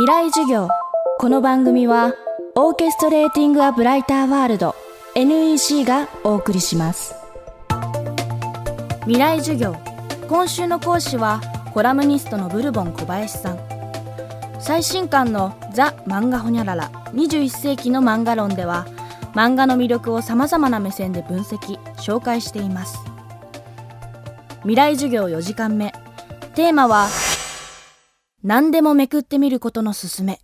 未来授業。この番組はオーケストレーティング・ア・ブライター・ワールド NEC がお送りします。未来授業。今週の講師はコラムニストのブルボン小林さん。最新刊の「ザ・漫画ホニャララ21世紀の漫画論」では漫画の魅力をさまざまな目線で分析紹介しています。未来授業4時間目。テーマは何でもめくってみることのすすめ。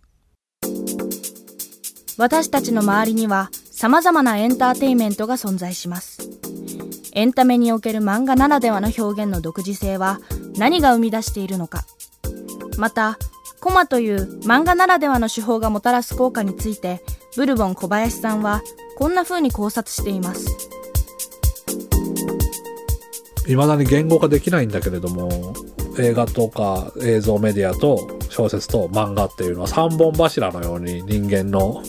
私たちの周りには様々なエンターテインメントが存在します。エンタメにおける漫画ならではの表現の独自性は何が生み出しているのか。またコマという漫画ならではの手法がもたらす効果についてブルボン小林さんはこんな風に考察しています。未だに言語化できないんだけれども映画とか映像メディアと小説と漫画っていうのは3本柱のように人間の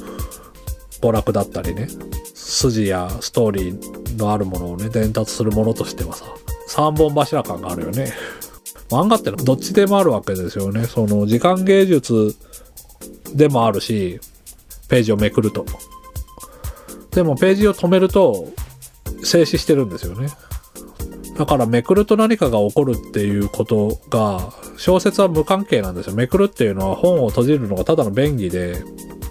娯楽だったりね筋やストーリーのあるものをね伝達するものとしてはさ3本柱感があるよね。漫画ってのはどっちでもあるわけですよね。その時間芸術でもあるしページをめくると。でもページを止めると静止してるんですよね。だからめくると何かが起こるっていうことが小説は無関係なんですよ。めくるっていうのは本を閉じるのがただの便宜で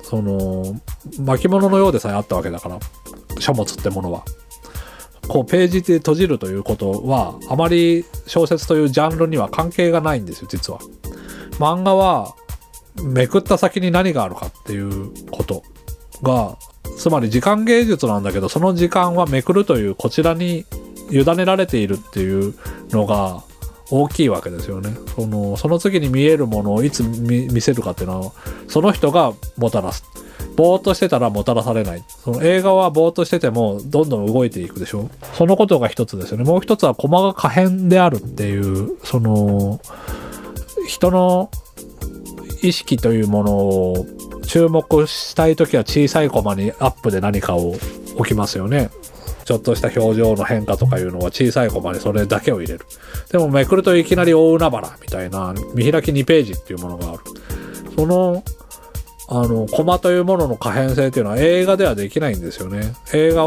その巻物のようでさえあったわけだから。書物ってものは。こうページで閉じるということはあまり小説というジャンルには関係がないんですよ実は。漫画はめくった先に何があるかっていうことがつまり時間芸術なんだけどその時間はめくるというこちらに委ねられているっていうのが大きいわけですよね。そのその次に見えるものをいつ見せるかっていうのはその人がもたらす。ぼーっとしてたらもたらされない。その映画はぼーっとしててもどんどん動いていくでしょそのことが一つですよね。もう一つは駒が可変であるっていう、その人の意識というものを注目したいときは小さいコマにアップで何かを置きますよね。ちょっとした表情の変化とかいうのは小さいコマにそれだけを入れる。でもめくるといきなり大海原みたいな見開き2ページっていうものがある。その、あの、コマというものの可変性っていうのは映画ではできないんですよね。映画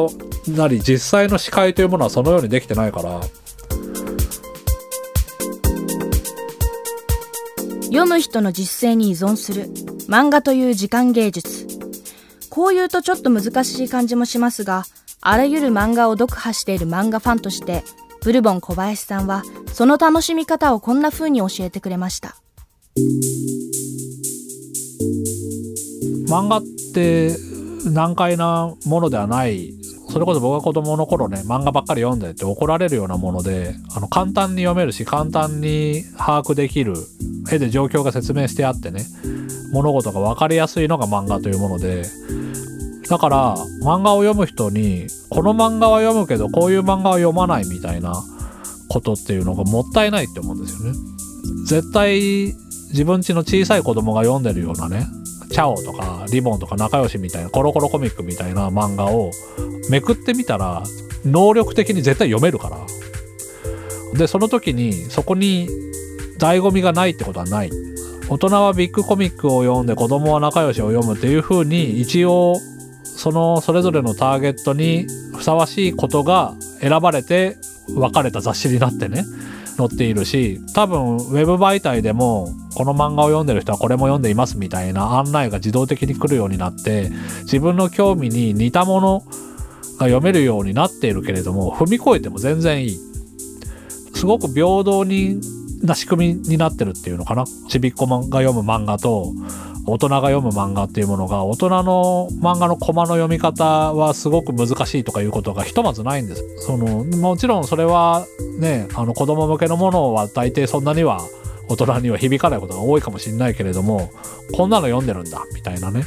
なり実際の視界というものはそのようにできてないから。読む人の実践に依存する漫画という時間芸術。こう言うとちょっと難しい感じもしますが、あらゆる漫画を読破している漫画ファンとして、ブルボン小林さんはその楽しみ方をこんな風に教えてくれました。漫画って難解なものではないそれこそ僕が子供の頃ね漫画ばっかり読んでって怒られるようなものであの簡単に読めるし簡単に把握できる絵で状況が説明してあってね物事が分かりやすいのが漫画というものでだから漫画を読む人にこの漫画は読むけどこういう漫画は読まないみたいなことっていうのがもったいないって思うんですよね。絶対自分ちの小さい子供が読んでるようなねチャオとかリボンとか仲良しみたいなコロコロコミックみたいな漫画をめくってみたら能力的に絶対読めるからでその時にそこに醍醐味がないってことはない大人はビッグコミックを読んで子供は仲良しを読むっていう風に一応そのそれぞれのターゲットにふさわしいことが選ばれて分かれた雑誌になってね載っているし多分ウェブ媒体でもこの漫画を読んでる人はこれも読んでいますみたいな案内が自動的に来るようになって自分の興味に似たものが読めるようになっているけれども踏み越えても全然いい。すごく平等にな仕組みになってるっていうのかな。ちびっこが読む漫画と大人が読む漫画っていうものが大人の漫画のコマの読み方はすごく難しいとかいうことがひとまずないんです。そのもちろんそれはねあの子供向けのものは大抵そんなには大人には響かないことが多いかもしれないけれどもこんなの読んでるんだみたいなね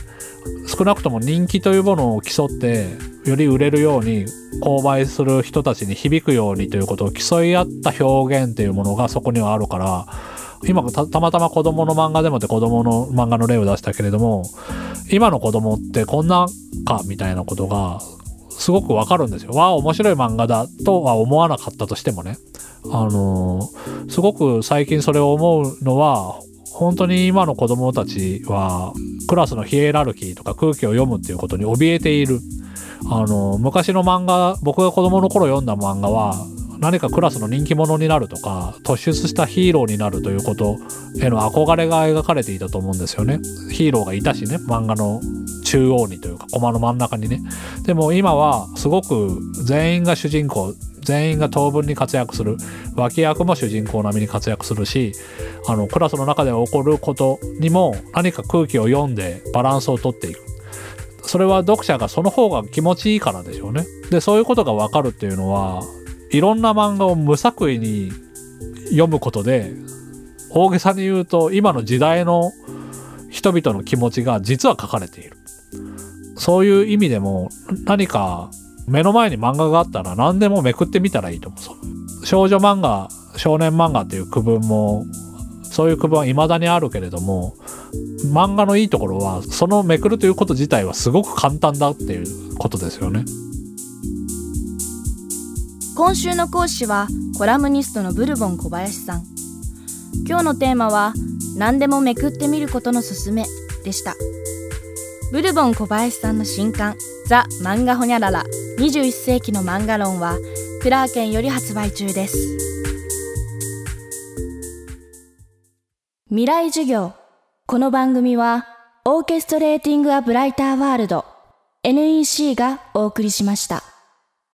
少なくとも人気というものを競ってより売れるように購買する人たちに響くようにということを競い合った表現っていうものがそこにはあるから今たたまたま子供の漫画でもって子供の漫画の例を出したけれども今の子供ってこんなかみたいなことがすごくわかるんですよ。わあ面白い漫画だとは思わなかったとしてもね。あのー、すごく最近それを思うのは本当に今の子供たちはクラスのヒエラルキーとか空気を読むっていうことに怯えているあの昔の漫画僕が子供の頃読んだ漫画は何かクラスの人気者になるとか突出したヒーローになるということへの憧れが描かれていたと思うんですよね。ヒーローがいたしね漫画の中央にというかコマの真ん中にね。でも今はすごく全員が主人公全員が当分に活躍する。脇役も主人公並みに活躍するしあのクラスの中で起こることにも何か空気を読んでバランスをとっていく。それは読者がその方が気持ちいいからでしょうね。でそういうことがわかるっていうのはいろんな漫画を無作為に読むことで大げさに言うと今の時代の人々の気持ちが実は書かれているそういう意味でも何か目の前に漫画があったら何でもめくってみたらいいと思う。少女漫画、少年漫画っていう区分も、そういう区分は未だにあるけれども、漫画のいいところは、そのめくるということ自体はすごく簡単だっていうことですよね。今週の講師はコラムニストのブルボン小林さん。今日のテーマは何でもめくってみることのすすめでした。ブルボン小林さんの新刊ザ・漫画ホニャララ21世紀の漫画論はクラーケンより発売中です未来授業この番組はオーケストレーティング・ア・ブライター・ワールド NEC がお送りしました。